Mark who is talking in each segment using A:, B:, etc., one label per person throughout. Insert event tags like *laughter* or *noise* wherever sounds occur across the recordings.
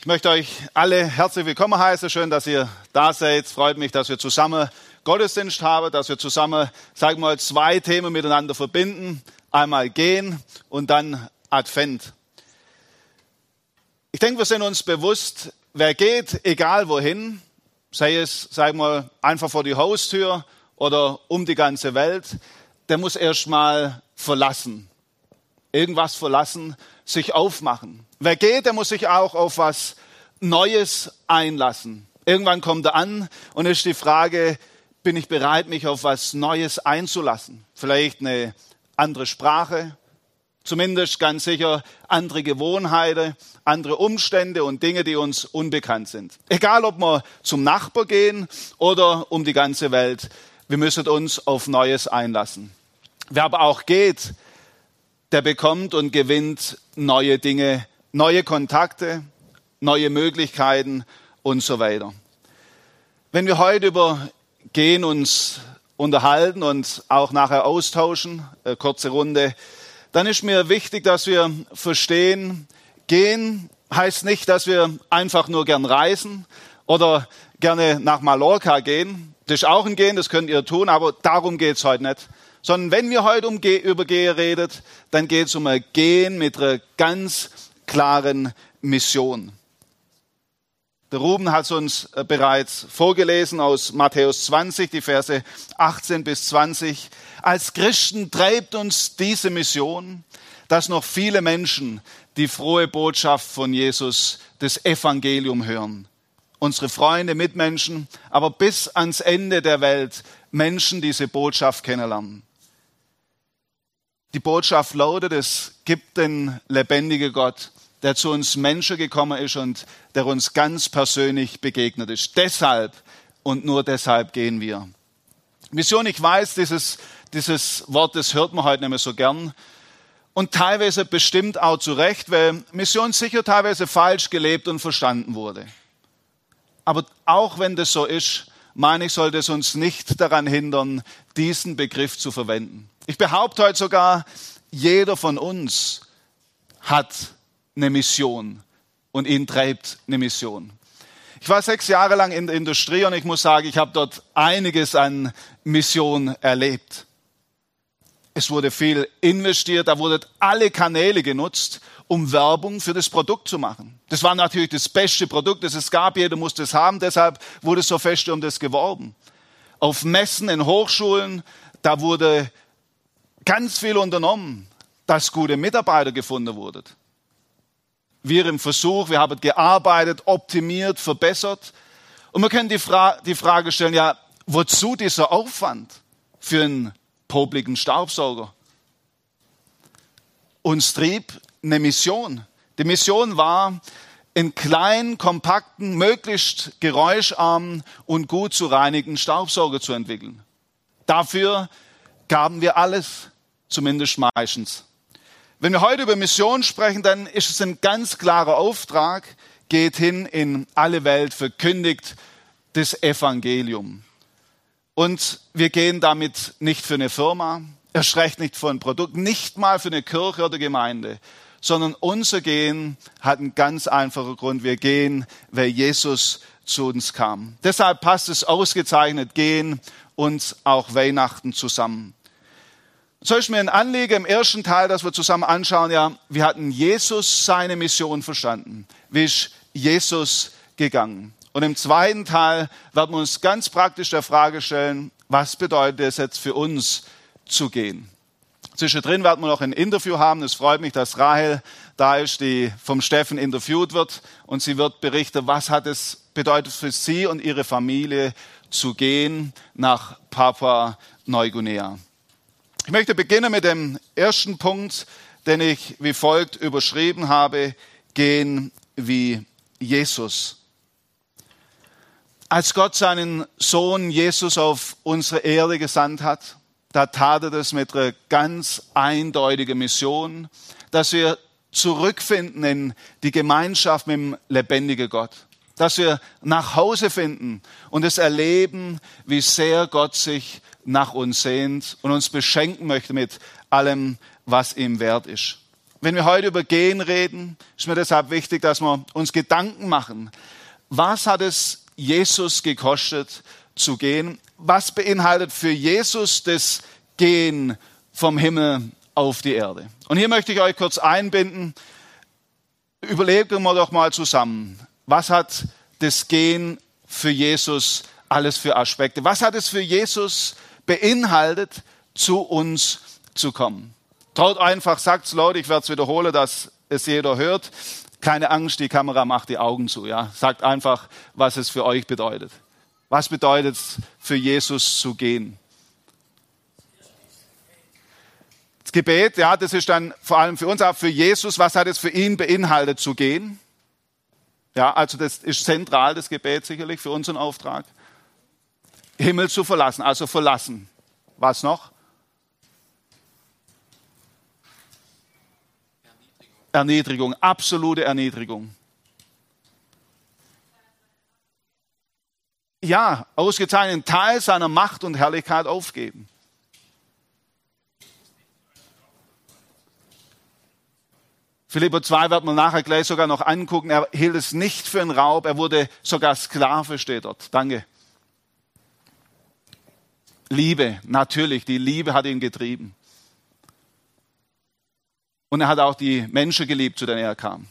A: Ich möchte euch alle herzlich willkommen heißen. Schön, dass ihr da seid. Freut mich, dass wir zusammen Gottesdienst haben, dass wir zusammen, sagen wir mal, zwei Themen miteinander verbinden. Einmal gehen und dann Advent. Ich denke, wir sind uns bewusst, wer geht, egal wohin, sei es, sagen wir mal, einfach vor die Haustür oder um die ganze Welt, der muss erstmal verlassen. Irgendwas verlassen, sich aufmachen. Wer geht, der muss sich auch auf was Neues einlassen. Irgendwann kommt er an und ist die Frage, bin ich bereit, mich auf was Neues einzulassen? Vielleicht eine andere Sprache, zumindest ganz sicher andere Gewohnheiten, andere Umstände und Dinge, die uns unbekannt sind. Egal, ob wir zum Nachbar gehen oder um die ganze Welt, wir müssen uns auf Neues einlassen. Wer aber auch geht, der bekommt und gewinnt neue Dinge, neue Kontakte, neue Möglichkeiten und so weiter. Wenn wir heute über Gehen uns unterhalten und auch nachher austauschen, äh, kurze Runde, dann ist mir wichtig, dass wir verstehen, gehen heißt nicht, dass wir einfach nur gern reisen oder gerne nach Mallorca gehen. Das ist auch ein Gehen, das könnt ihr tun, aber darum geht's heute nicht sondern wenn wir heute um, über Gehe redet, dann geht es um ein Gehen mit einer ganz klaren Mission. Der Ruben hat es uns äh, bereits vorgelesen aus Matthäus 20, die Verse 18 bis 20. Als Christen treibt uns diese Mission, dass noch viele Menschen die frohe Botschaft von Jesus, das Evangelium hören. Unsere Freunde, Mitmenschen, aber bis ans Ende der Welt Menschen diese Botschaft kennenlernen. Die Botschaft lautet, es gibt den lebendigen Gott, der zu uns Menschen gekommen ist und der uns ganz persönlich begegnet ist. Deshalb und nur deshalb gehen wir. Mission, ich weiß, dieses, dieses Wort, das hört man heute nicht mehr so gern. Und teilweise bestimmt auch zu Recht, weil Mission sicher teilweise falsch gelebt und verstanden wurde. Aber auch wenn das so ist, meine ich, sollte es uns nicht daran hindern, diesen Begriff zu verwenden. Ich behaupte heute sogar, jeder von uns hat eine Mission und ihn treibt eine Mission. Ich war sechs Jahre lang in der Industrie und ich muss sagen, ich habe dort einiges an Mission erlebt. Es wurde viel investiert, da wurden alle Kanäle genutzt, um Werbung für das Produkt zu machen. Das war natürlich das beste Produkt, das es gab, jeder musste es haben, deshalb wurde so fest um das geworben. Auf Messen, in Hochschulen, da wurde ganz viel unternommen, dass gute Mitarbeiter gefunden wurden. Wir im Versuch, wir haben gearbeitet, optimiert, verbessert. Und wir können die, Fra die Frage stellen, ja, wozu dieser Aufwand für einen popligen Staubsauger? Uns trieb eine Mission. Die Mission war, einen kleinen, kompakten, möglichst geräuscharmen und gut zu reinigen Staubsauger zu entwickeln. Dafür gaben wir alles zumindest meistens. Wenn wir heute über Mission sprechen, dann ist es ein ganz klarer Auftrag, geht hin in alle Welt, verkündigt das Evangelium. Und wir gehen damit nicht für eine Firma, erst recht nicht für ein Produkt, nicht mal für eine Kirche oder Gemeinde, sondern unser Gehen hat einen ganz einfachen Grund. Wir gehen, weil Jesus zu uns kam. Deshalb passt es ausgezeichnet Gehen und auch Weihnachten zusammen. So ist mir ein Anliegen im ersten Teil, dass wir zusammen anschauen, ja, wie hatten Jesus seine Mission verstanden? Wie ist Jesus gegangen? Und im zweiten Teil werden wir uns ganz praktisch der Frage stellen, was bedeutet es jetzt für uns zu gehen? Zwischendrin werden wir noch ein Interview haben. Es freut mich, dass Rahel da ist, die vom Steffen interviewt wird. Und sie wird berichten, was hat es bedeutet für sie und ihre Familie zu gehen nach Papua Neuguinea. Ich möchte beginnen mit dem ersten Punkt, den ich wie folgt überschrieben habe, gehen wie Jesus. Als Gott seinen Sohn Jesus auf unsere Erde gesandt hat, da tat er das mit einer ganz eindeutigen Mission, dass wir zurückfinden in die Gemeinschaft mit dem lebendigen Gott. Dass wir nach Hause finden und es erleben, wie sehr Gott sich nach uns sehnt und uns beschenken möchte mit allem, was ihm wert ist. wenn wir heute über Gehen reden, ist mir deshalb wichtig, dass wir uns Gedanken machen. Was hat es Jesus gekostet zu gehen? Was beinhaltet für Jesus das Gehen vom Himmel auf die Erde? Und hier möchte ich euch kurz einbinden. Überlegen wir doch mal zusammen. Was hat das Gehen für Jesus alles für Aspekte? Was hat es für Jesus beinhaltet, zu uns zu kommen? Traut einfach, sagt's laut, ich werde es wiederholen, dass es jeder hört. Keine Angst, die Kamera macht die Augen zu. Ja? Sagt einfach, was es für euch bedeutet. Was bedeutet es für Jesus zu gehen? Das Gebet, ja, das ist dann vor allem für uns, aber für Jesus, was hat es für ihn beinhaltet zu gehen? Ja, also das ist zentral, das Gebet sicherlich für unseren Auftrag. Himmel zu verlassen, also verlassen. Was noch? Erniedrigung, absolute Erniedrigung. Ja, ausgezeichnet Teil seiner Macht und Herrlichkeit aufgeben. Philipper 2 wird man nachher gleich sogar noch angucken. Er hielt es nicht für einen Raub, er wurde sogar Sklave, steht dort. Danke. Liebe, natürlich, die Liebe hat ihn getrieben. Und er hat auch die Menschen geliebt, zu denen er kam.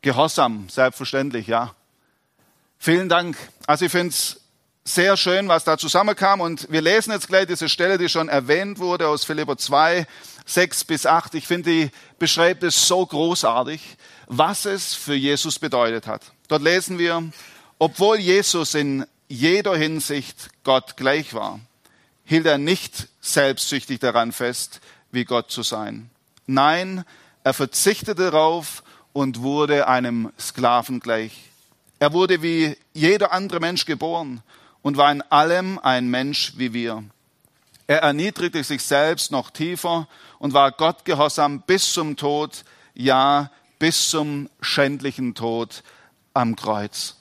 A: Gehorsam, selbstverständlich, ja. Vielen Dank. Also ich finde es sehr schön, was da zusammenkam. Und wir lesen jetzt gleich diese Stelle, die schon erwähnt wurde aus Philipper 2, 6 bis 8. Ich finde, die beschreibt es so großartig, was es für Jesus bedeutet hat. Dort lesen wir, obwohl Jesus in jeder Hinsicht Gott gleich war, hielt er nicht selbstsüchtig daran fest, wie Gott zu sein. Nein, er verzichtete darauf und wurde einem Sklaven gleich. Er wurde wie jeder andere Mensch geboren und war in allem ein Mensch wie wir. Er erniedrigte sich selbst noch tiefer und war Gott gehorsam bis zum Tod, ja, bis zum schändlichen Tod am Kreuz.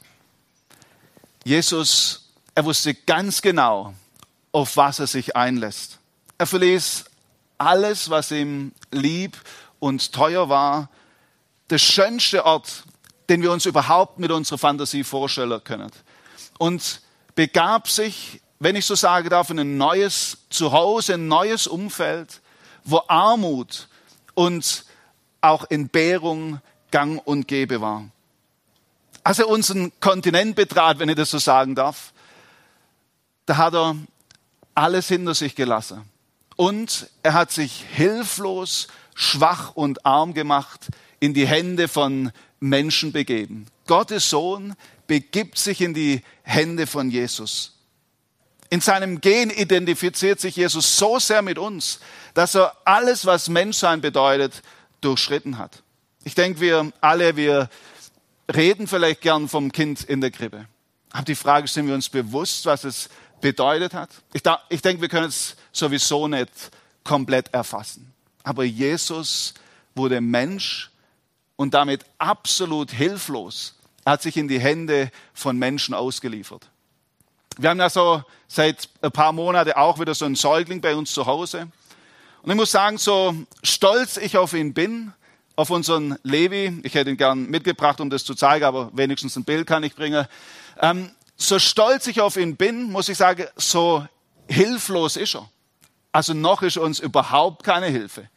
A: Jesus, er wusste ganz genau, auf was er sich einlässt. Er verließ alles, was ihm lieb und teuer war, der schönste Ort, den wir uns überhaupt mit unserer Fantasie vorstellen können. Und begab sich, wenn ich so sagen darf, in ein neues Zuhause, ein neues Umfeld, wo Armut und auch Entbehrung gang und gäbe war. Als er unseren Kontinent betrat, wenn ich das so sagen darf, da hat er alles hinter sich gelassen. Und er hat sich hilflos, schwach und arm gemacht, in die Hände von Menschen begeben. Gottes Sohn begibt sich in die Hände von Jesus. In seinem Gen identifiziert sich Jesus so sehr mit uns, dass er alles, was Menschsein bedeutet, durchschritten hat. Ich denke, wir alle, wir reden vielleicht gern vom Kind in der Krippe. Aber die Frage, sind wir uns bewusst, was es bedeutet hat. Ich, da, ich denke, wir können es sowieso nicht komplett erfassen. Aber Jesus wurde Mensch und damit absolut hilflos. Er hat sich in die Hände von Menschen ausgeliefert. Wir haben ja so seit ein paar Monaten auch wieder so einen Säugling bei uns zu Hause. Und ich muss sagen, so stolz ich auf ihn bin, auf unseren Levi, ich hätte ihn gern mitgebracht, um das zu zeigen, aber wenigstens ein Bild kann ich bringen. Ähm, so stolz ich auf ihn bin, muss ich sagen, so hilflos ist er. Also noch ist uns überhaupt keine Hilfe.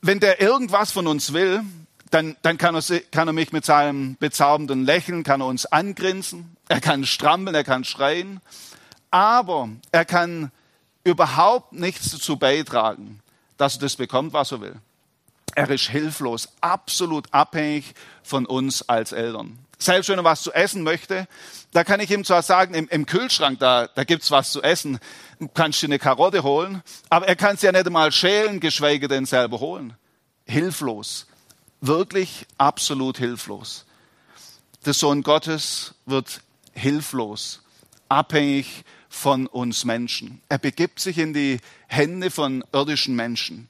A: Wenn der irgendwas von uns will, dann, dann kann, er, kann er mich mit seinem bezaubernden Lächeln, kann er uns angrinsen, er kann strampeln, er kann schreien, aber er kann überhaupt nichts dazu beitragen, dass er das bekommt, was er will. Er ist hilflos, absolut abhängig von uns als Eltern selbst wenn er was zu essen möchte, da kann ich ihm zwar sagen, im, im Kühlschrank, da, da gibt's was zu essen, kannst du eine Karotte holen, aber er kann sie ja nicht einmal schälen, geschweige denn selber holen. Hilflos. Wirklich absolut hilflos. Der Sohn Gottes wird hilflos, abhängig von uns Menschen. Er begibt sich in die Hände von irdischen Menschen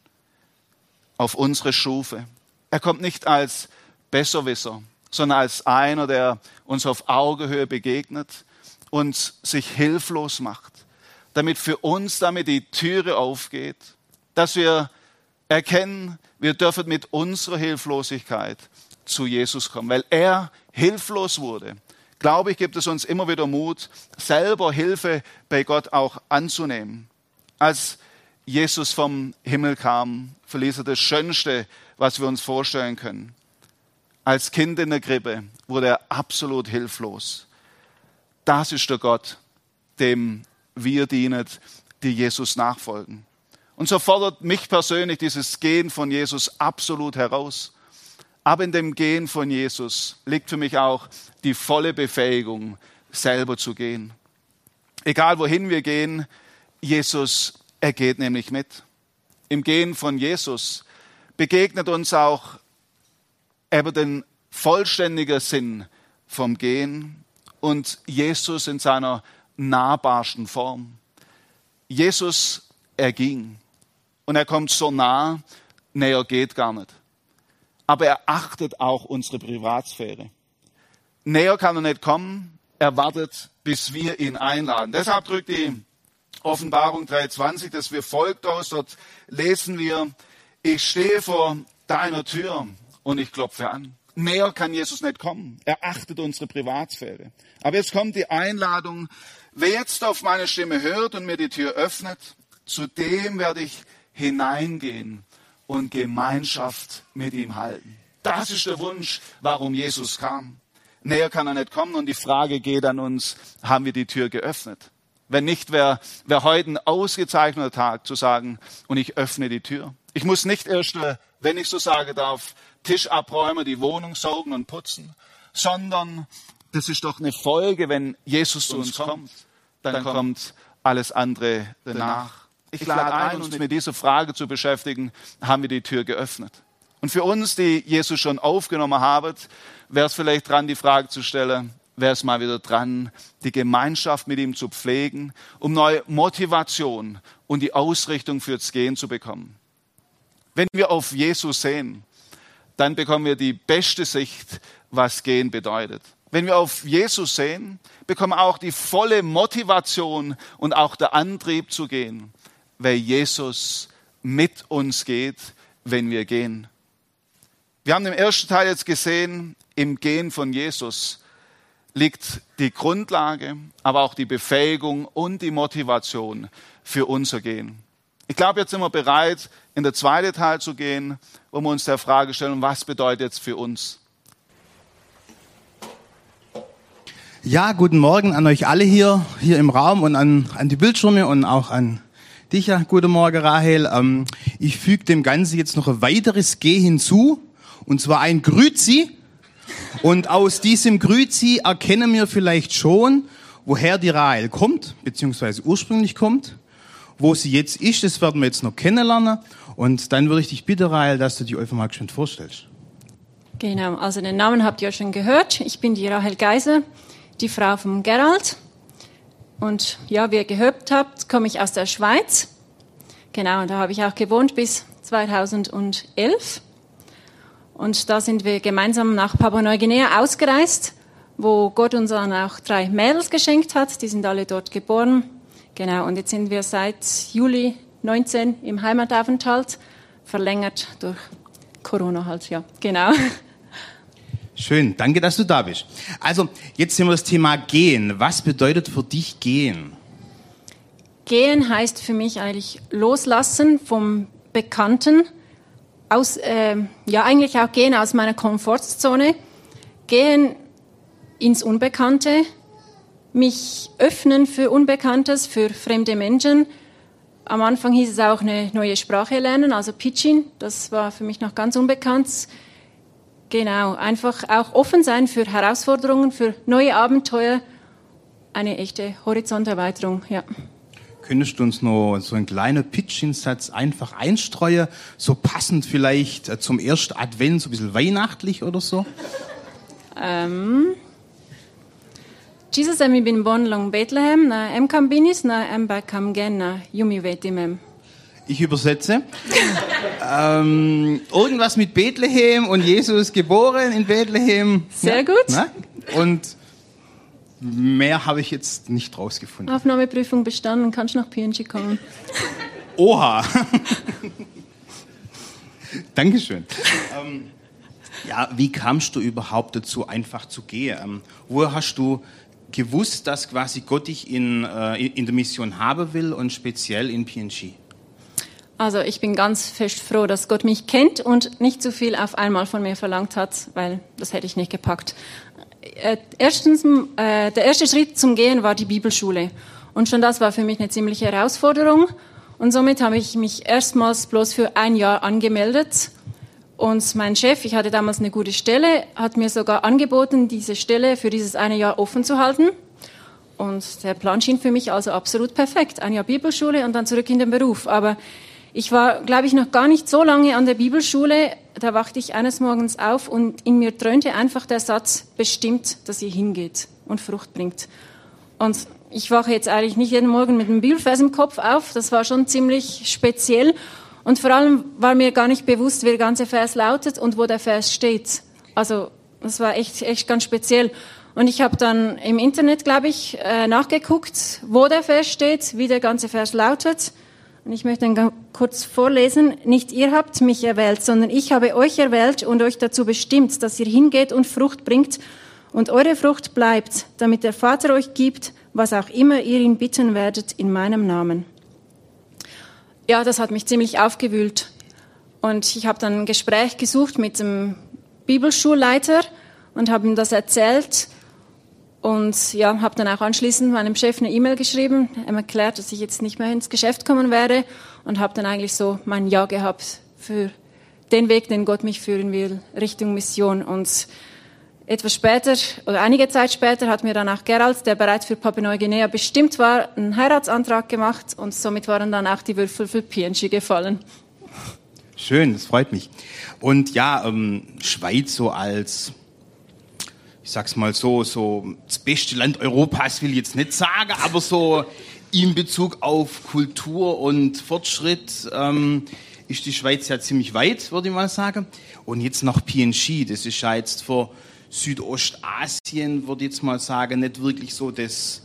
A: auf unsere Schufe. Er kommt nicht als Besserwisser, sondern als einer, der uns auf Augenhöhe begegnet und sich hilflos macht, damit für uns damit die Türe aufgeht, dass wir erkennen, wir dürfen mit unserer Hilflosigkeit zu Jesus kommen, weil er hilflos wurde. Glaube ich, gibt es uns immer wieder Mut, selber Hilfe bei Gott auch anzunehmen. Als Jesus vom Himmel kam, verließ er das Schönste, was wir uns vorstellen können. Als Kind in der Krippe wurde er absolut hilflos. Das ist der Gott, dem wir dienen, die Jesus nachfolgen. Und so fordert mich persönlich dieses Gehen von Jesus absolut heraus. Aber in dem Gehen von Jesus liegt für mich auch die volle Befähigung, selber zu gehen. Egal wohin wir gehen, Jesus, er geht nämlich mit. Im Gehen von Jesus begegnet uns auch eben den vollständigen Sinn vom Gehen und Jesus in seiner nahbarsten Form. Jesus, er ging und er kommt so nah, näher geht gar nicht. Aber er achtet auch unsere Privatsphäre. Näher kann er nicht kommen, er wartet, bis wir ihn einladen. Deshalb drückt die Offenbarung 3.20, dass wir folgt aus, dort lesen wir, ich stehe vor deiner Tür und ich klopfe an. Näher kann Jesus nicht kommen. Er achtet unsere Privatsphäre. Aber jetzt kommt die Einladung, wer jetzt auf meine Stimme hört und mir die Tür öffnet, zu dem werde ich hineingehen und Gemeinschaft mit ihm halten. Das ist der Wunsch, warum Jesus kam. Näher kann er nicht kommen und die Frage geht an uns, haben wir die Tür geöffnet? Wenn nicht, wäre wär heute ein ausgezeichneter Tag zu sagen, und ich öffne die Tür. Ich muss nicht erst, wenn ich so sagen darf, Tisch abräumen, die Wohnung saugen und putzen, sondern das ist doch eine Folge, wenn Jesus zu uns kommt, dann kommt alles andere danach. Ich lade ein, uns mit dieser Frage zu beschäftigen, haben wir die Tür geöffnet? Und für uns, die Jesus schon aufgenommen haben, wäre es vielleicht dran, die Frage zu stellen, wäre es mal wieder dran, die Gemeinschaft mit ihm zu pflegen, um neue Motivation und die Ausrichtung fürs Gehen zu bekommen. Wenn wir auf Jesus sehen, dann bekommen wir die beste Sicht, was Gehen bedeutet. Wenn wir auf Jesus sehen, bekommen wir auch die volle Motivation und auch der Antrieb zu gehen, weil Jesus mit uns geht, wenn wir gehen. Wir haben im ersten Teil jetzt gesehen, im Gehen von Jesus liegt die Grundlage, aber auch die Befähigung und die Motivation für unser Gehen. Ich glaube, jetzt sind wir bereit, in der zweite Teil zu gehen, wir uns der Frage stellen, was bedeutet jetzt für uns?
B: Ja, guten Morgen an euch alle hier, hier im Raum und an, an die Bildschirme und auch an dich. Ja, guten Morgen, Rahel. Ähm, ich füge dem Ganzen jetzt noch ein weiteres G hinzu, und zwar ein Grüzi. Und aus diesem Grüzi erkennen wir vielleicht schon, woher die Rahel kommt, beziehungsweise ursprünglich kommt. Wo sie jetzt ist, das werden wir jetzt noch kennenlernen. Und dann würde ich dich bitten, Rahel, dass du dich einfach mal schön vorstellst.
C: Genau, also den Namen habt ihr schon gehört. Ich bin die Rahel Geiser, die Frau von Gerald. Und ja, wie ihr gehört habt, komme ich aus der Schweiz. Genau, da habe ich auch gewohnt bis 2011. Und da sind wir gemeinsam nach Papua-Neuguinea ausgereist, wo Gott uns dann auch drei Mädels geschenkt hat. Die sind alle dort geboren. Genau, und jetzt sind wir seit Juli 19 im Heimataufenthalt, verlängert durch Corona halt, ja, genau.
B: Schön, danke, dass du da bist. Also, jetzt sind wir das Thema Gehen. Was bedeutet für dich Gehen?
C: Gehen heißt für mich eigentlich loslassen vom Bekannten, aus, äh, ja eigentlich auch gehen aus meiner Komfortzone, gehen ins Unbekannte, mich öffnen für Unbekanntes, für fremde Menschen. Am Anfang hieß es auch eine neue Sprache lernen, also Pidgin. Das war für mich noch ganz unbekannt. Genau, einfach auch offen sein für Herausforderungen, für neue Abenteuer. Eine echte Horizonterweiterung, ja.
B: Könntest du uns noch so einen kleinen Pitch-Insatz einfach einstreuen? So passend vielleicht äh, zum ersten Advent, so ein bisschen weihnachtlich oder so?
C: Ähm, Jesus mi bin born long Bethlehem, na em kam binis, na em ba kam gen, na yumi vetimem.
B: Ich übersetze. *laughs* ähm, irgendwas mit Bethlehem und Jesus geboren in Bethlehem.
C: Sehr ja, gut.
B: Na? Und Mehr habe ich jetzt nicht rausgefunden.
C: Aufnahmeprüfung bestanden, kannst nach PNG kommen.
B: Oha. *laughs* Dankeschön. Ähm, ja, wie kamst du überhaupt dazu, einfach zu gehen? Ähm, woher hast du gewusst, dass quasi Gott dich in, äh, in der Mission haben will und speziell in PNG?
C: Also ich bin ganz fest froh, dass Gott mich kennt und nicht zu viel auf einmal von mir verlangt hat, weil das hätte ich nicht gepackt. Äh, erstens, äh, der erste Schritt zum Gehen war die Bibelschule. Und schon das war für mich eine ziemliche Herausforderung. Und somit habe ich mich erstmals bloß für ein Jahr angemeldet. Und mein Chef, ich hatte damals eine gute Stelle, hat mir sogar angeboten, diese Stelle für dieses eine Jahr offen zu halten. Und der Plan schien für mich also absolut perfekt. Ein Jahr Bibelschule und dann zurück in den Beruf. Aber ich war, glaube ich, noch gar nicht so lange an der Bibelschule. Da wachte ich eines Morgens auf und in mir dröhnte einfach der Satz, bestimmt, dass ihr hingeht und Frucht bringt. Und ich wache jetzt eigentlich nicht jeden Morgen mit einem Bibelvers im Kopf auf. Das war schon ziemlich speziell. Und vor allem war mir gar nicht bewusst, wie der ganze Vers lautet und wo der Vers steht. Also, das war echt, echt ganz speziell. Und ich habe dann im Internet, glaube ich, äh, nachgeguckt, wo der Vers steht, wie der ganze Vers lautet. Und ich möchte dann kurz vorlesen. Nicht ihr habt mich erwählt, sondern ich habe euch erwählt und euch dazu bestimmt, dass ihr hingeht und Frucht bringt und eure Frucht bleibt, damit der Vater euch gibt, was auch immer ihr ihn bitten werdet in meinem Namen. Ja, das hat mich ziemlich aufgewühlt. Und ich habe dann ein Gespräch gesucht mit dem Bibelschulleiter und habe ihm das erzählt. Und ja, habe dann auch anschließend meinem Chef eine E-Mail geschrieben, ihm erklärt, dass ich jetzt nicht mehr ins Geschäft kommen werde und habe dann eigentlich so mein Ja gehabt für den Weg, den Gott mich führen will, Richtung Mission. Und etwas später, oder einige Zeit später, hat mir dann auch Gerald, der bereits für Papua-Neuguinea bestimmt war, einen Heiratsantrag gemacht und somit waren dann auch die Würfel für PNG gefallen.
B: Schön, das freut mich. Und ja, ähm, Schweiz so als ich sag's mal so, so das beste Land Europas will ich jetzt nicht sagen, aber so in Bezug auf Kultur und Fortschritt ähm, ist die Schweiz ja ziemlich weit, würde ich mal sagen. Und jetzt noch PNG, das ist ja jetzt für Südostasien, würde ich jetzt mal sagen, nicht wirklich so das,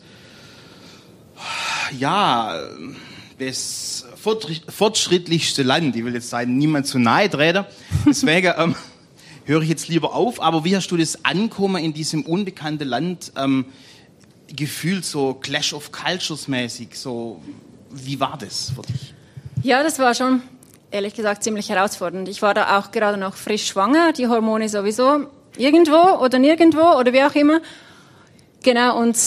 B: ja, das fortschrittlichste Land. Ich will jetzt sagen, niemand zu nahe treten. Deswegen, ähm, höre ich jetzt lieber auf. Aber wie hast du das Ankommen in diesem unbekannten Land ähm, gefühlt, so Clash of Cultures mäßig? So, wie war das für dich?
C: Ja, das war schon, ehrlich gesagt, ziemlich herausfordernd. Ich war da auch gerade noch frisch schwanger, die Hormone sowieso irgendwo oder nirgendwo oder wie auch immer. Genau, und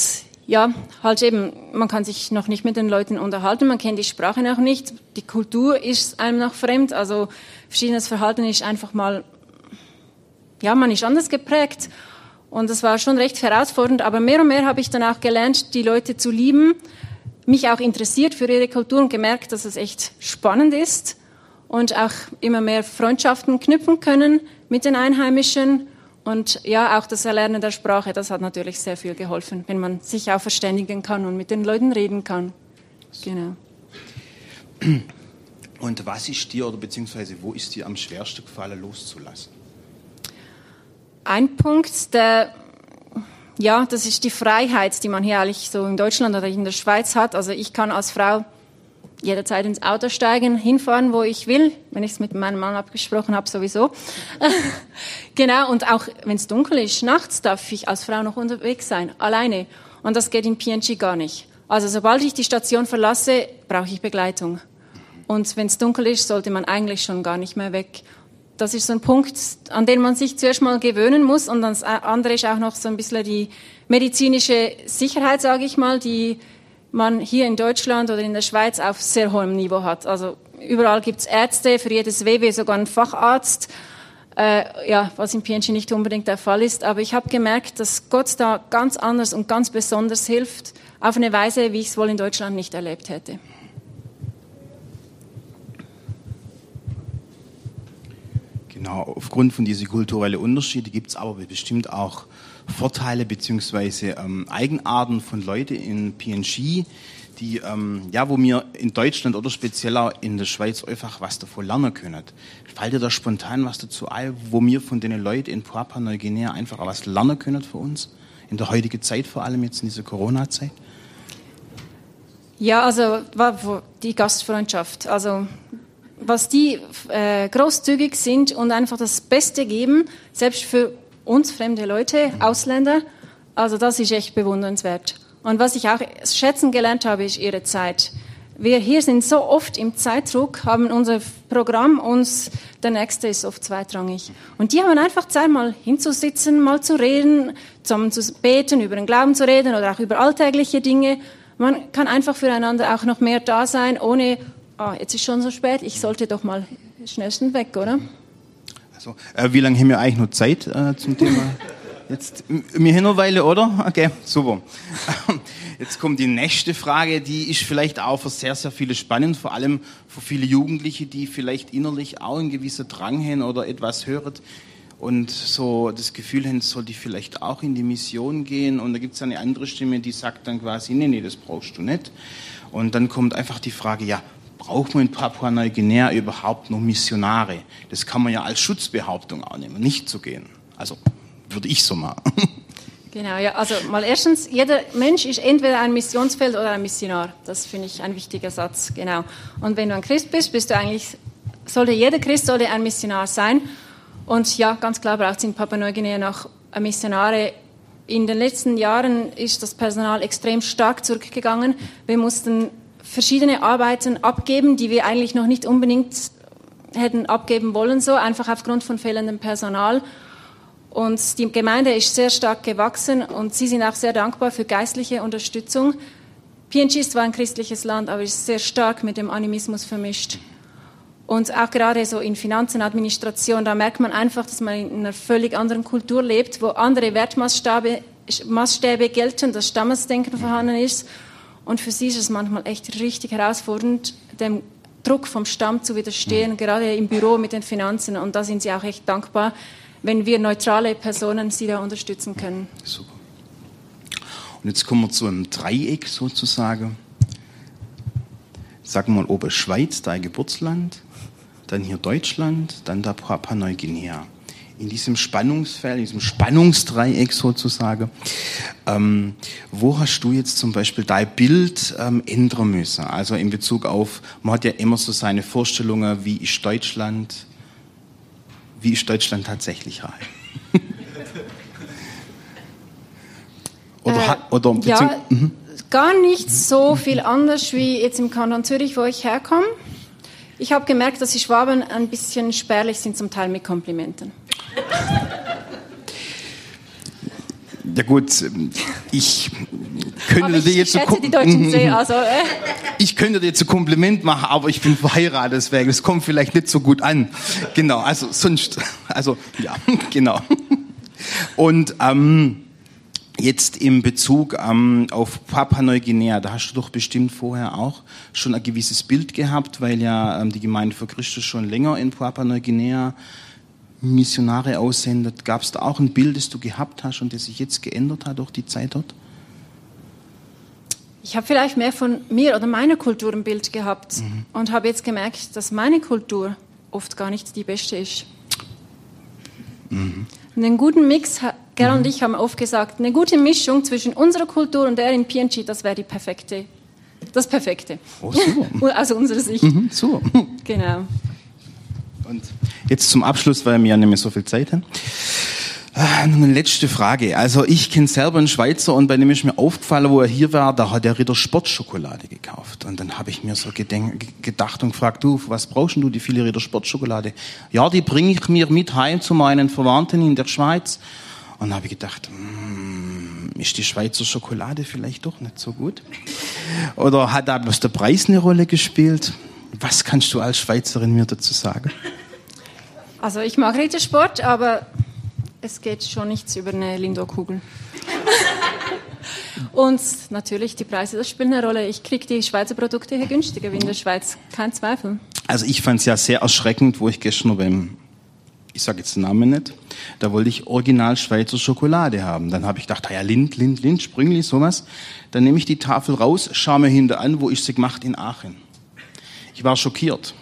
C: ja, halt eben, man kann sich noch nicht mit den Leuten unterhalten, man kennt die Sprache noch nicht, die Kultur ist einem noch fremd, also verschiedenes Verhalten ist einfach mal ja, man ist anders geprägt. Und das war schon recht herausfordernd. Aber mehr und mehr habe ich dann auch gelernt, die Leute zu lieben, mich auch interessiert für ihre Kultur und gemerkt, dass es echt spannend ist und auch immer mehr Freundschaften knüpfen können mit den Einheimischen. Und ja, auch das Erlernen der Sprache, das hat natürlich sehr viel geholfen, wenn man sich auch verständigen kann und mit den Leuten reden kann. Genau.
B: Und was ist dir oder beziehungsweise wo ist dir am schwersten gefallen, loszulassen?
C: Ein Punkt, der, ja, das ist die Freiheit, die man hier eigentlich so in Deutschland oder in der Schweiz hat. Also ich kann als Frau jederzeit ins Auto steigen, hinfahren, wo ich will, wenn ich es mit meinem Mann abgesprochen habe, sowieso. *laughs* genau, und auch wenn es dunkel ist, nachts darf ich als Frau noch unterwegs sein, alleine. Und das geht in PNG gar nicht. Also sobald ich die Station verlasse, brauche ich Begleitung. Und wenn es dunkel ist, sollte man eigentlich schon gar nicht mehr weg das ist so ein Punkt, an den man sich zuerst mal gewöhnen muss. Und das andere ist auch noch so ein bisschen die medizinische Sicherheit, sage ich mal, die man hier in Deutschland oder in der Schweiz auf sehr hohem Niveau hat. Also überall gibt es Ärzte, für jedes WW sogar einen Facharzt. Äh, ja, was in PNG nicht unbedingt der Fall ist. Aber ich habe gemerkt, dass Gott da ganz anders und ganz besonders hilft, auf eine Weise, wie ich es wohl in Deutschland nicht erlebt hätte.
B: Genau, aufgrund von diesen kulturellen Unterschieden gibt es aber bestimmt auch Vorteile bzw. Ähm, Eigenarten von Leuten in PNG, die, ähm, ja, wo wir in Deutschland oder speziell auch in der Schweiz einfach was davon lernen können. Fällt dir da spontan was dazu ein, wo wir von den Leuten in Papua Neuguinea einfach auch was lernen können für uns? in der heutigen Zeit, vor allem jetzt in dieser Corona-Zeit?
C: Ja, also die Gastfreundschaft. Also was die äh, großzügig sind und einfach das Beste geben, selbst für uns fremde Leute, Ausländer. Also das ist echt bewundernswert. Und was ich auch schätzen gelernt habe, ist ihre Zeit. Wir hier sind so oft im Zeitdruck, haben unser Programm uns, der nächste ist oft zweitrangig. Und die haben einfach Zeit, mal hinzusitzen, mal zu reden, zusammen zu beten, über den Glauben zu reden oder auch über alltägliche Dinge. Man kann einfach füreinander auch noch mehr da sein, ohne, ah, jetzt ist schon so spät, ich sollte doch mal schnellstens weg, oder?
B: Also, äh, wie lange haben wir eigentlich noch Zeit äh, zum Thema? Jetzt, mir hin eine Weile, oder? Okay, super. *laughs* Jetzt kommt die nächste Frage, die ist vielleicht auch für sehr, sehr viele spannend, vor allem für viele Jugendliche, die vielleicht innerlich auch einen gewissen Drang haben oder etwas hören und so das Gefühl haben, sollte ich vielleicht auch in die Mission gehen. Und da gibt es eine andere Stimme, die sagt dann quasi, nee, nee, das brauchst du nicht. Und dann kommt einfach die Frage, ja, braucht man in Papua-Neuguinea überhaupt noch Missionare? Das kann man ja als Schutzbehauptung annehmen, nicht zu gehen. Also würde ich so machen. *laughs*
C: Genau, ja. Also mal erstens, jeder Mensch ist entweder ein Missionsfeld oder ein Missionar. Das finde ich ein wichtiger Satz, genau. Und wenn du ein Christ bist, bist du eigentlich, sollte jeder Christ sollte ein Missionar sein. Und ja, ganz klar braucht es in Papua-Neuguinea noch Missionare. In den letzten Jahren ist das Personal extrem stark zurückgegangen. Wir mussten verschiedene Arbeiten abgeben, die wir eigentlich noch nicht unbedingt hätten abgeben wollen, so einfach aufgrund von fehlendem Personal. Und die Gemeinde ist sehr stark gewachsen und sie sind auch sehr dankbar für geistliche Unterstützung. PNG ist zwar ein christliches Land, aber ist sehr stark mit dem Animismus vermischt. Und auch gerade so in Finanzen, Administration, da merkt man einfach, dass man in einer völlig anderen Kultur lebt, wo andere Wertmaßstäbe Maßstäbe gelten, das Stammesdenken vorhanden ist. Und für sie ist es manchmal echt richtig herausfordernd, dem Druck vom Stamm zu widerstehen, gerade im Büro mit den Finanzen. Und da sind sie auch echt dankbar, wenn wir neutrale Personen sie da unterstützen können.
B: Super. Und jetzt kommen wir zu einem Dreieck sozusagen. Sagen wir mal oben Schweiz, dein Geburtsland, dann hier Deutschland, dann da Papua-Neuguinea. In diesem Spannungsfeld, in diesem Spannungsdreieck sozusagen, ähm, wo hast du jetzt zum Beispiel dein Bild ähm, ändern müssen? Also in Bezug auf, man hat ja immer so seine Vorstellungen, wie ist Deutschland, wie ist Deutschland tatsächlich rein? *laughs*
C: oder, äh, oder ja, mhm. gar nicht so viel anders wie jetzt im Kanton Zürich, wo ich herkomme. Ich habe gemerkt, dass die Schwaben ein bisschen spärlich sind zum Teil mit Komplimenten.
B: Ja gut, ich könnte
C: ich,
B: dir jetzt
C: die Deutschen sehr, also, äh.
B: ich könnte dir jetzt ein Kompliment machen, aber ich bin verheiratet, deswegen es kommt vielleicht nicht so gut an. Genau, also sonst, also ja, *laughs* genau. Und ähm, Jetzt im Bezug ähm, auf Papua-Neuguinea, da hast du doch bestimmt vorher auch schon ein gewisses Bild gehabt, weil ja ähm, die Gemeinde für Christus schon länger in Papua-Neuguinea Missionare aussendet. Gab es da auch ein Bild, das du gehabt hast und das sich jetzt geändert hat durch die Zeit dort?
C: Ich habe vielleicht mehr von mir oder meiner Kultur ein Bild gehabt mhm. und habe jetzt gemerkt, dass meine Kultur oft gar nicht die beste ist. Mhm. einen guten Mix Gerald und mhm. ich haben oft gesagt, eine gute Mischung zwischen unserer Kultur und der in PNG, das wäre die perfekte, das Perfekte. Oh, super. *laughs* Aus unserer Sicht. Mhm,
B: so.
C: Genau.
B: Und jetzt zum Abschluss, weil wir ja nicht mehr so viel Zeit haben. Ah, noch eine letzte Frage. Also ich kenne selber einen Schweizer und bei dem ist mir aufgefallen, wo er hier war, da hat er Ritter Sportschokolade gekauft. Und dann habe ich mir so gedacht und gefragt, du, was brauchst du die viele Ritter Sportschokolade? Ja, die bringe ich mir mit heim zu meinen Verwandten in der Schweiz. Und habe ich gedacht, hm, ist die Schweizer Schokolade vielleicht doch nicht so gut? Oder hat da bloß der Preis eine Rolle gespielt? Was kannst du als Schweizerin mir dazu sagen?
C: Also ich mag Rittersport, aber es geht schon nichts über eine Lindor-Kugel. *laughs* Und natürlich die Preise, das spielen eine Rolle. Ich kriege die Schweizer Produkte hier günstiger wie in der Schweiz, kein Zweifel.
B: Also ich fand es ja sehr erschreckend, wo ich gestern beim ich sage jetzt den Namen nicht, da wollte ich original Schweizer Schokolade haben. Dann habe ich gedacht, ja, Lind, Lind, Lind, Sprüngli, sowas. Dann nehme ich die Tafel raus, schaue mir hinter an, wo ich sie gemacht in Aachen. Ich war schockiert.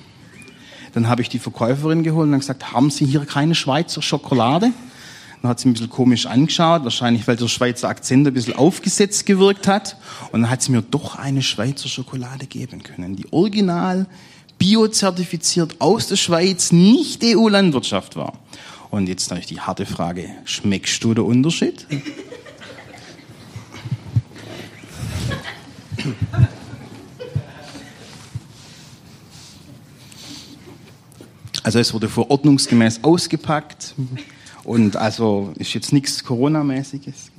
B: Dann habe ich die Verkäuferin geholt und gesagt, haben Sie hier keine Schweizer Schokolade? Dann hat sie ein bisschen komisch angeschaut, wahrscheinlich weil der Schweizer Akzent ein bisschen aufgesetzt gewirkt hat. Und dann hat sie mir doch eine Schweizer Schokolade geben können. Die original biozertifiziert aus der Schweiz, nicht EU-Landwirtschaft war. Und jetzt natürlich die harte Frage, schmeckst du den Unterschied? *laughs* Also es wurde verordnungsgemäß ausgepackt und also ist jetzt nichts Corona-mäßiges.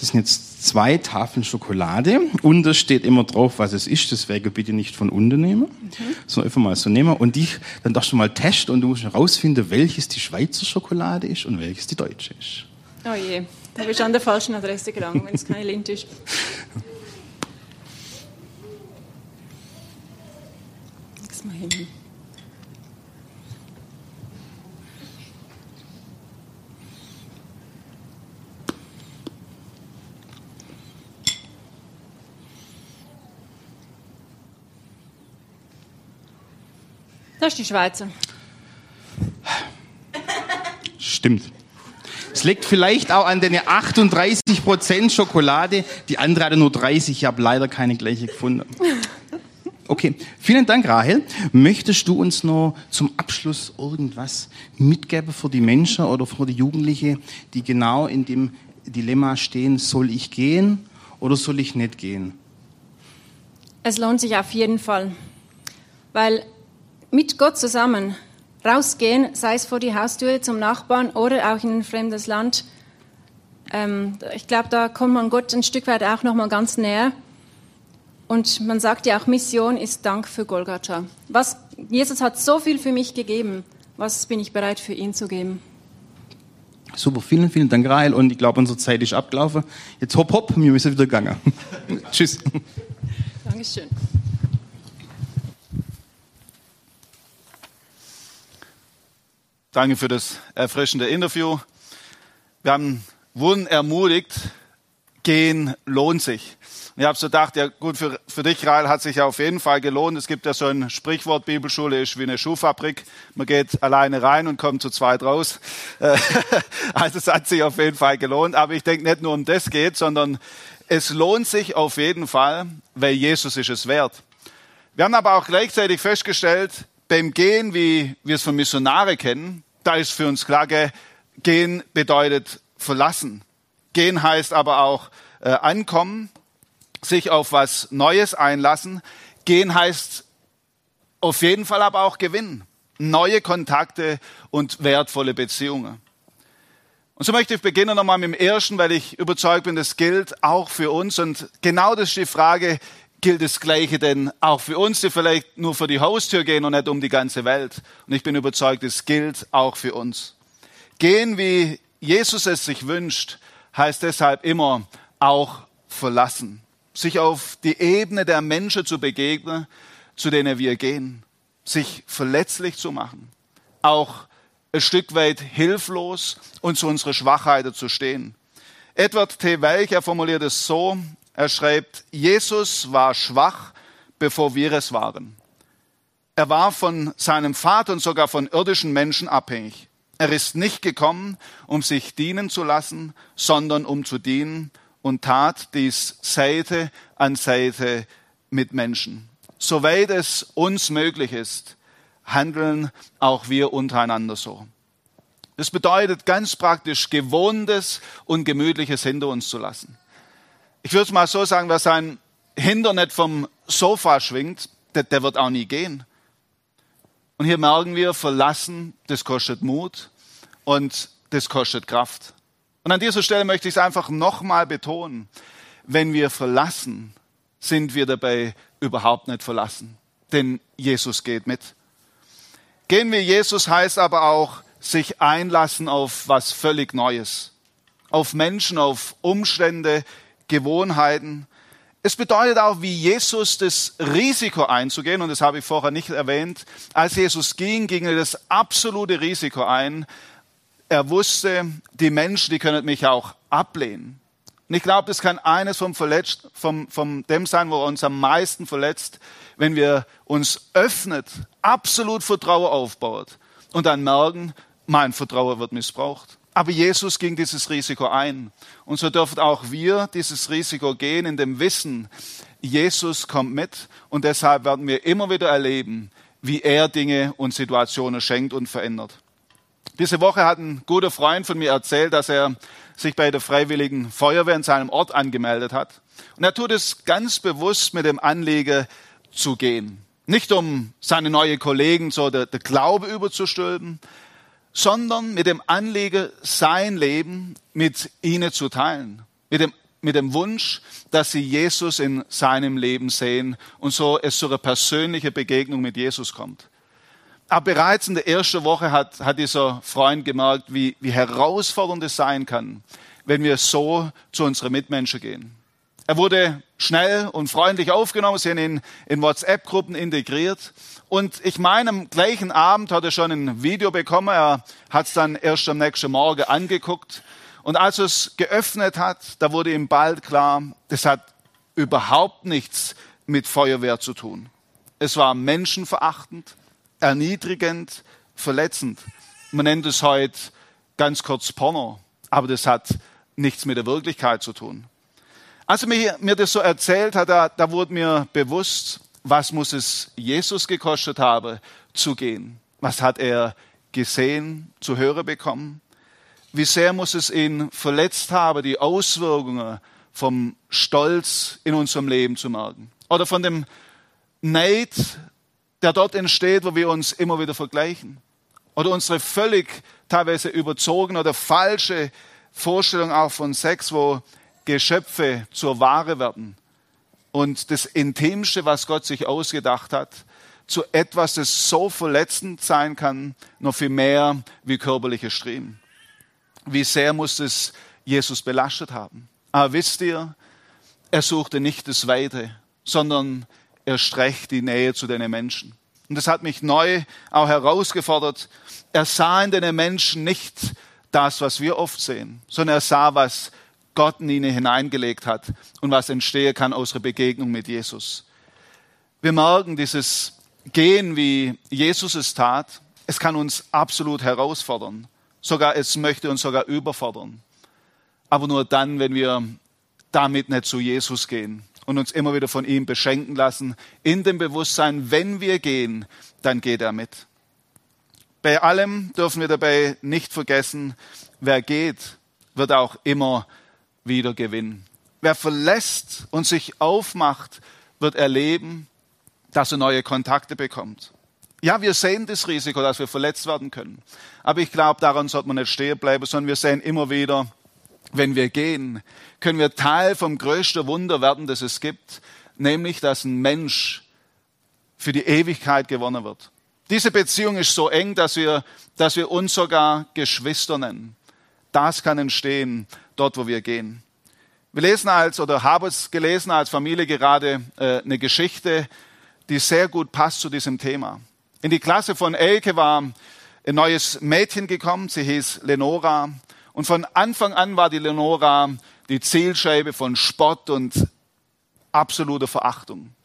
B: Das sind jetzt zwei Tafeln Schokolade. Und da steht immer drauf, was es ist. Deswegen bitte nicht von unten nehmen, mhm. sondern einfach mal so nehmen. Und dich, dann darfst du mal testen und du musst herausfinden, welches die Schweizer Schokolade ist und welches die deutsche ist.
C: Oh je, da bist du an der falschen Adresse gelangt, wenn es keine Lint ist. *laughs* Hin. Das ist die Schweizer.
B: Stimmt. Es liegt vielleicht auch an den 38% Schokolade. Die andere hatte nur 30. Ich habe leider keine gleiche gefunden. Okay, vielen Dank, Rahel. Möchtest du uns noch zum Abschluss irgendwas mitgeben für die Menschen oder für die Jugendlichen, die genau in dem Dilemma stehen, soll ich gehen oder soll ich nicht gehen?
C: Es lohnt sich auf jeden Fall, weil mit Gott zusammen rausgehen, sei es vor die Haustür zum Nachbarn oder auch in ein fremdes Land. Ähm, ich glaube, da kommt man Gott ein Stück weit auch noch mal ganz näher. Und man sagt ja auch, Mission ist Dank für Golgatha. Was, Jesus hat so viel für mich gegeben. Was bin ich bereit für ihn zu geben?
B: Super, vielen, vielen Dank, Rahel. Und ich glaube, unsere Zeit ist abgelaufen. Jetzt hopp, hopp, wir müssen wieder gegangen. *laughs* Tschüss.
C: Dankeschön.
A: Danke für das erfrischende Interview. Wir haben, wurden ermutigt, gehen lohnt sich. Ich habe so gedacht, ja gut, für, für dich, Rael, hat sich ja auf jeden Fall gelohnt. Es gibt ja so ein Sprichwort, Bibelschule ist wie eine Schuhfabrik. Man geht alleine rein und kommt zu zweit raus. *laughs* also es hat sich auf jeden Fall gelohnt. Aber ich denke nicht nur um das geht, sondern es lohnt sich auf jeden Fall, weil Jesus ist es wert. Wir haben aber auch gleichzeitig festgestellt, beim Gehen, wie wir es von Missionare kennen, da ist für uns klar, gehen bedeutet verlassen. Gehen heißt aber auch äh, ankommen, sich auf was Neues einlassen. Gehen heißt auf jeden Fall aber auch gewinnen. Neue Kontakte und wertvolle Beziehungen. Und so möchte ich beginnen nochmal mit dem ersten, weil ich überzeugt bin, das gilt auch für uns. Und genau das ist die Frage, gilt das Gleiche denn auch für uns, die vielleicht nur für die Haustür gehen und nicht um die ganze Welt. Und ich bin überzeugt, es gilt auch für uns. Gehen, wie Jesus es sich wünscht, heißt deshalb immer auch verlassen. Sich auf die Ebene der Menschen zu begegnen, zu denen wir gehen. Sich verletzlich zu machen. Auch ein Stück weit hilflos und zu unserer Schwachheit zu stehen. Edward T. Welcher formuliert es so, er schreibt, Jesus war schwach, bevor wir es waren. Er war von seinem Vater und sogar von irdischen Menschen abhängig. Er ist nicht gekommen, um sich dienen zu lassen, sondern um zu dienen und tat dies Seite an Seite mit Menschen. Soweit es uns möglich ist, handeln auch wir untereinander so. Das bedeutet ganz praktisch Gewohntes und Gemütliches hinter uns zu lassen. Ich würde es mal so sagen, wer sein Hindernet vom Sofa schwingt, der, der wird auch nie gehen. Und hier merken wir, verlassen, das kostet Mut und das kostet Kraft. Und an dieser Stelle möchte ich es einfach nochmal betonen. Wenn wir verlassen, sind wir dabei überhaupt nicht verlassen. Denn Jesus geht mit. Gehen wir Jesus heißt aber auch, sich einlassen auf was völlig Neues. Auf Menschen, auf Umstände, Gewohnheiten. Es bedeutet auch, wie Jesus das Risiko einzugehen, und das habe ich vorher nicht erwähnt. Als Jesus ging, ging er das absolute Risiko ein. Er wusste, die Menschen, die können mich auch ablehnen. Und ich glaube, das kann eines vom, verletzt, vom, vom dem sein, wo er uns am meisten verletzt, wenn wir uns öffnet, absolut Vertrauen aufbaut und dann merken, mein Vertrauen wird missbraucht. Aber Jesus ging dieses Risiko ein. Und so dürfen auch wir dieses Risiko gehen in dem Wissen, Jesus kommt mit und deshalb werden wir immer wieder erleben, wie er Dinge und Situationen schenkt und verändert. Diese Woche hat ein guter Freund von mir erzählt, dass er sich bei der Freiwilligen Feuerwehr in seinem Ort angemeldet hat. Und er tut es ganz bewusst mit dem Anliegen zu gehen. Nicht um seine neue Kollegen so der, der Glaube überzustülpen, sondern mit dem Anliegen, sein Leben mit ihnen zu teilen. Mit dem, mit dem Wunsch, dass sie Jesus in seinem Leben sehen und so es zu einer persönlichen Begegnung mit Jesus kommt. Aber bereits in der ersten Woche hat, hat dieser Freund gemerkt, wie, wie herausfordernd es sein kann, wenn wir so zu unseren Mitmenschen gehen. Er wurde schnell und freundlich aufgenommen, sie haben ihn in WhatsApp-Gruppen integriert. Und ich meine, am gleichen Abend hat er schon ein Video bekommen. Er hat es dann erst am nächsten Morgen angeguckt. Und als er es geöffnet hat, da wurde ihm bald klar, das hat überhaupt nichts mit Feuerwehr zu tun. Es war menschenverachtend erniedrigend, verletzend. Man nennt es heute ganz kurz Porno, aber das hat nichts mit der Wirklichkeit zu tun. Als er mir, das so erzählt hat, da, da wurde mir bewusst, was muss es Jesus gekostet haben, zu gehen. Was hat er gesehen, zu hören bekommen? Wie sehr muss es ihn verletzt haben, die Auswirkungen vom Stolz in unserem Leben zu merken? Oder von dem Neid, der dort entsteht, wo wir uns immer wieder vergleichen. Oder unsere völlig teilweise überzogene oder falsche Vorstellung auch von Sex, wo Geschöpfe zur Ware werden und das Intimste, was Gott sich ausgedacht hat, zu etwas, das so verletzend sein kann, noch viel mehr wie körperliche Streben. Wie sehr muss es Jesus belastet haben? Aber wisst ihr, er suchte nicht das Weite, sondern er streckt die Nähe zu den Menschen. Und das hat mich neu auch herausgefordert. Er sah in den Menschen nicht das, was wir oft sehen, sondern er sah, was Gott in ihnen hineingelegt hat und was entstehen kann aus der Begegnung mit Jesus. Wir merken dieses Gehen, wie Jesus es tat, es kann uns absolut herausfordern. Sogar es möchte uns sogar überfordern. Aber nur dann, wenn wir damit nicht zu Jesus gehen, und uns immer wieder von ihm beschenken lassen, in dem Bewusstsein, wenn wir gehen, dann geht er mit. Bei allem dürfen wir dabei nicht vergessen, wer geht, wird auch immer wieder gewinnen. Wer verlässt und sich aufmacht, wird erleben, dass er neue Kontakte bekommt. Ja, wir sehen das Risiko, dass wir verletzt werden können. Aber ich glaube, daran sollte man nicht stehen bleiben, sondern wir sehen immer wieder, wenn wir gehen, können wir Teil vom größten Wunder werden, das es gibt, nämlich dass ein Mensch für die Ewigkeit gewonnen wird. Diese Beziehung ist so eng, dass wir, dass wir uns sogar Geschwister nennen. Das kann entstehen dort, wo wir gehen. Wir lesen als oder haben es gelesen als Familie gerade äh, eine Geschichte, die sehr gut passt zu diesem Thema. In die Klasse von Elke war ein neues Mädchen gekommen, sie hieß Lenora und von Anfang an war die Lenora die Zielscheibe von Spott und absoluter Verachtung.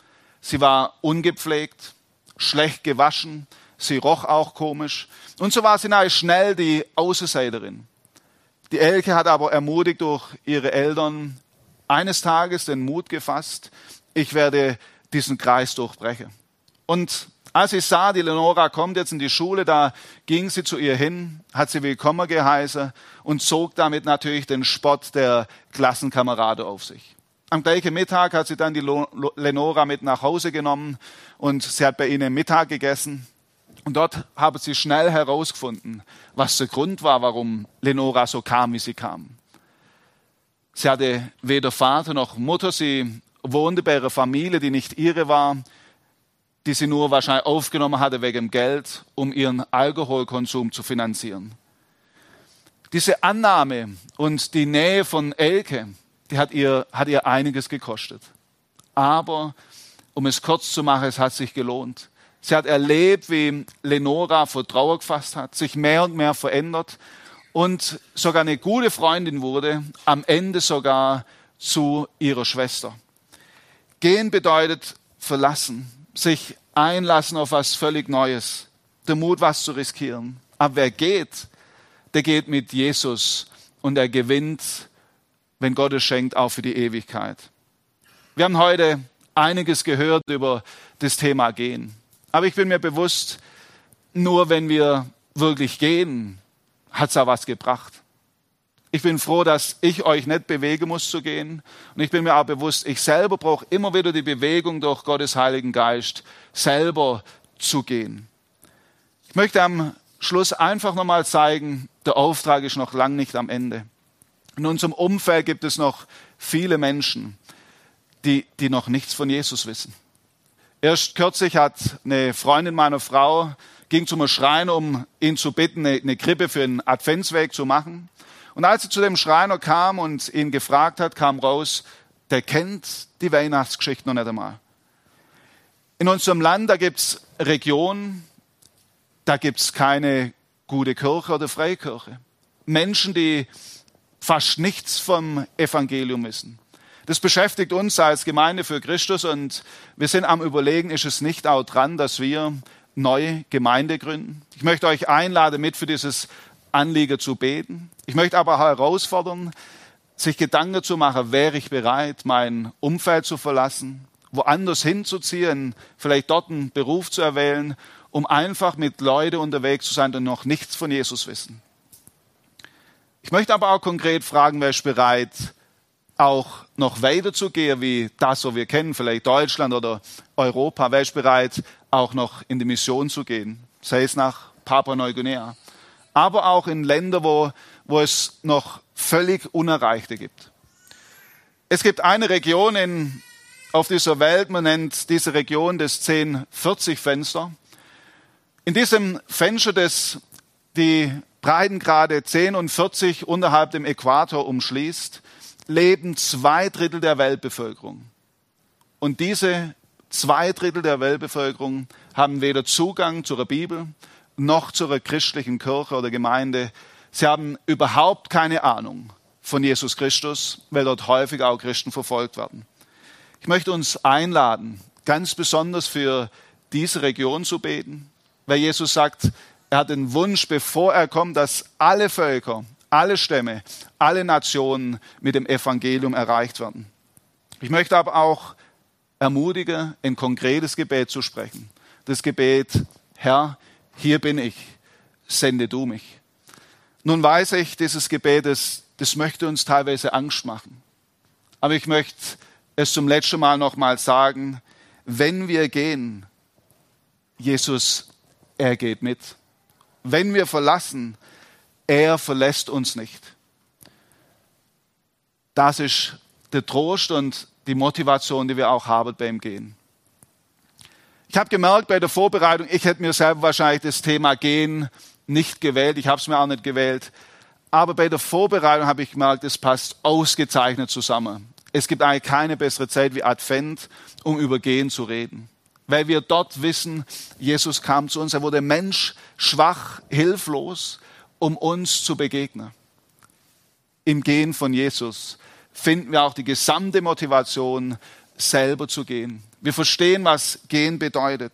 A: Sie war ungepflegt, schlecht gewaschen, sie roch auch komisch. Und so war sie nahe schnell die Außenseiterin. Die Elke hat aber ermutigt durch ihre Eltern eines Tages den Mut gefasst, ich werde diesen Kreis durchbrechen. Und als ich sah, die Lenora kommt jetzt in die Schule, da ging sie zu ihr hin, hat sie willkommen geheißen und zog damit natürlich den Spott der Klassenkameraden auf sich. Am gleichen Mittag hat sie dann die Lenora mit nach Hause genommen und sie hat bei ihnen Mittag gegessen. Und dort haben sie schnell herausgefunden, was der Grund war, warum Lenora so kam, wie sie kam. Sie hatte weder Vater noch Mutter, sie wohnte bei ihrer Familie, die nicht ihre war die sie nur wahrscheinlich aufgenommen hatte wegen Geld, um ihren Alkoholkonsum zu finanzieren. Diese Annahme und die Nähe von Elke, die hat ihr, hat ihr einiges gekostet. Aber, um es kurz zu machen, es hat sich gelohnt. Sie hat erlebt, wie Lenora vor Trauer gefasst hat, sich mehr und mehr verändert und sogar eine gute Freundin wurde, am Ende sogar zu ihrer Schwester. Gehen bedeutet verlassen, sich einlassen auf was völlig Neues, der Mut, was zu riskieren. Aber wer geht, der geht mit Jesus und er gewinnt, wenn Gott es schenkt, auch für die Ewigkeit. Wir haben heute einiges gehört über das Thema Gehen. Aber ich bin mir bewusst, nur wenn wir wirklich gehen, hat es auch was gebracht. Ich bin froh, dass ich euch nicht bewegen muss zu gehen. Und ich bin mir auch bewusst, ich selber brauche immer wieder die Bewegung durch Gottes Heiligen Geist, selber zu gehen. Ich möchte am Schluss einfach nochmal zeigen, der Auftrag ist noch lang nicht am Ende. In unserem Umfeld gibt es noch viele Menschen, die, die noch nichts von Jesus wissen. Erst kürzlich hat eine Freundin meiner Frau ging zum Schreiner, um ihn zu bitten, eine, eine Krippe für einen Adventsweg zu machen. Und als sie zu dem Schreiner kam und ihn gefragt hat, kam raus, der kennt die Weihnachtsgeschichte noch nicht einmal. In unserem Land, da gibt's Regionen, da gibt's keine gute Kirche oder Freikirche. Menschen, die fast nichts vom Evangelium wissen. Das beschäftigt uns als Gemeinde für Christus und wir sind am Überlegen, ist es nicht auch dran, dass wir neue Gemeinde gründen? Ich möchte euch einladen, mit für dieses Anliegen zu beten. Ich möchte aber herausfordern, sich Gedanken zu machen, wäre ich bereit, mein Umfeld zu verlassen, woanders hinzuziehen, vielleicht dort einen Beruf zu erwählen, um einfach mit Leuten unterwegs zu sein, die noch nichts von Jesus wissen. Ich möchte aber auch konkret fragen, wer ist bereit, auch noch weiterzugehen, wie das, was wir kennen, vielleicht Deutschland oder Europa. Wer ist bereit, auch noch in die Mission zu gehen? Sei es nach Papua-Neuguinea. Aber auch in Länder, wo, wo es noch völlig Unerreichte gibt. Es gibt eine Region in, auf dieser Welt, man nennt diese Region das 1040-Fenster. In diesem Fenster, das die Breitengrade 10 und 40 unterhalb dem Äquator umschließt, leben zwei Drittel der Weltbevölkerung. Und diese zwei Drittel der Weltbevölkerung haben weder Zugang zur Bibel noch zur christlichen Kirche oder Gemeinde. Sie haben überhaupt keine Ahnung von Jesus Christus, weil dort häufig auch Christen verfolgt werden. Ich möchte uns einladen, ganz besonders für diese Region zu beten, weil Jesus sagt, er hat den Wunsch, bevor er kommt, dass alle Völker alle Stämme, alle Nationen mit dem Evangelium erreicht werden. Ich möchte aber auch ermutigen, ein konkretes Gebet zu sprechen. Das Gebet, Herr, hier bin ich, sende du mich. Nun weiß ich, dieses Gebet, das, das möchte uns teilweise Angst machen. Aber ich möchte es zum letzten Mal nochmal sagen, wenn wir gehen, Jesus, er geht mit. Wenn wir verlassen, er verlässt uns nicht. Das ist der Trost und die Motivation, die wir auch haben beim Gehen. Ich habe gemerkt bei der Vorbereitung, ich hätte mir selber wahrscheinlich das Thema Gehen nicht gewählt. Ich habe es mir auch nicht gewählt. Aber bei der Vorbereitung habe ich gemerkt, es passt ausgezeichnet zusammen. Es gibt eigentlich keine bessere Zeit wie Advent, um über Gehen zu reden. Weil wir dort wissen, Jesus kam zu uns, er wurde Mensch, schwach, hilflos um uns zu begegnen. Im Gehen von Jesus finden wir auch die gesamte Motivation, selber zu gehen. Wir verstehen, was gehen bedeutet.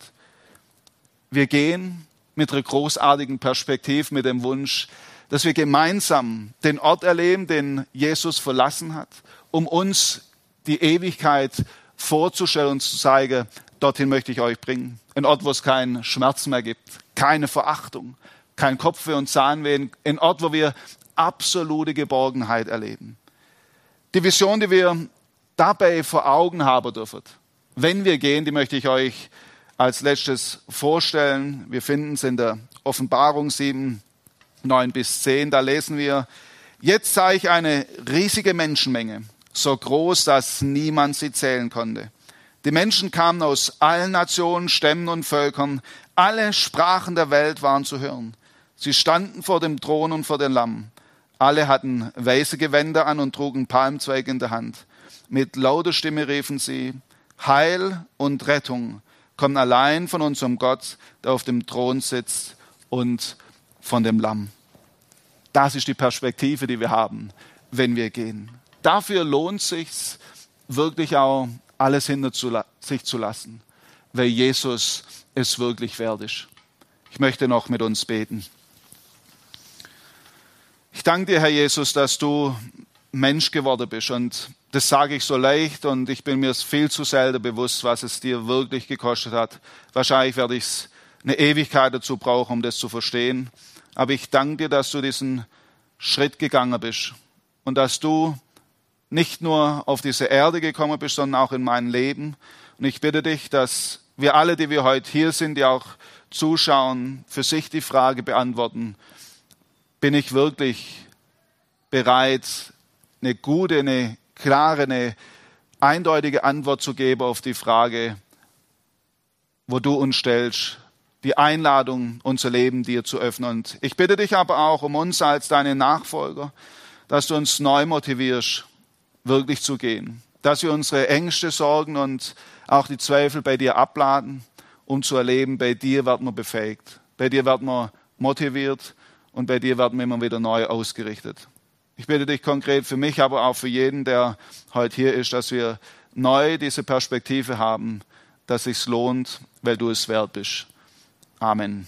A: Wir gehen mit einer großartigen Perspektive, mit dem Wunsch, dass wir gemeinsam den Ort erleben, den Jesus verlassen hat, um uns die Ewigkeit vorzustellen und zu zeigen, dorthin möchte ich euch bringen. Ein Ort, wo es keinen Schmerz mehr gibt, keine Verachtung, kein Kopfweh und Zahnweh, ein Ort, wo wir absolute Geborgenheit erleben. Die Vision, die wir dabei vor Augen haben dürfen, wenn wir gehen, die möchte ich euch als letztes vorstellen. Wir finden es in der Offenbarung 7, 9 bis 10. Da lesen wir, jetzt sah ich eine riesige Menschenmenge, so groß, dass niemand sie zählen konnte. Die Menschen kamen aus allen Nationen, Stämmen und Völkern. Alle Sprachen der Welt waren zu hören. Sie standen vor dem Thron und vor dem Lamm. Alle hatten weiße Gewänder an und trugen Palmzweige in der Hand. Mit lauter Stimme riefen sie, Heil und Rettung kommen allein von unserem Gott, der auf dem Thron sitzt und von dem Lamm. Das ist die Perspektive, die wir haben, wenn wir gehen. Dafür lohnt sich wirklich auch alles hinter sich zu lassen, weil Jesus es wirklich wert ist. Ich möchte noch mit uns beten. Ich danke dir, Herr Jesus, dass du Mensch geworden bist. Und das sage ich so leicht und ich bin mir viel zu selten bewusst, was es dir wirklich gekostet hat. Wahrscheinlich werde ich eine Ewigkeit dazu brauchen, um das zu verstehen. Aber ich danke dir, dass du diesen Schritt gegangen bist und dass du nicht nur auf diese Erde gekommen bist, sondern auch in mein Leben. Und ich bitte dich, dass wir alle, die wir heute hier sind, die auch zuschauen, für sich die Frage beantworten, bin ich wirklich bereit, eine gute, eine klare, eine eindeutige Antwort zu geben auf die Frage, wo du uns stellst, die Einladung, unser Leben dir zu öffnen. Und ich bitte dich aber auch um uns als deine Nachfolger, dass du uns neu motivierst, wirklich zu gehen. Dass wir unsere Ängste, Sorgen und auch die Zweifel bei dir abladen, um zu erleben, bei dir werden wir befähigt. Bei dir werden wir motiviert und bei dir werden wir immer wieder neu ausgerichtet. Ich bitte dich konkret für mich, aber auch für jeden, der heute hier ist, dass wir neu diese Perspektive haben, dass es lohnt, weil du es wert bist. Amen.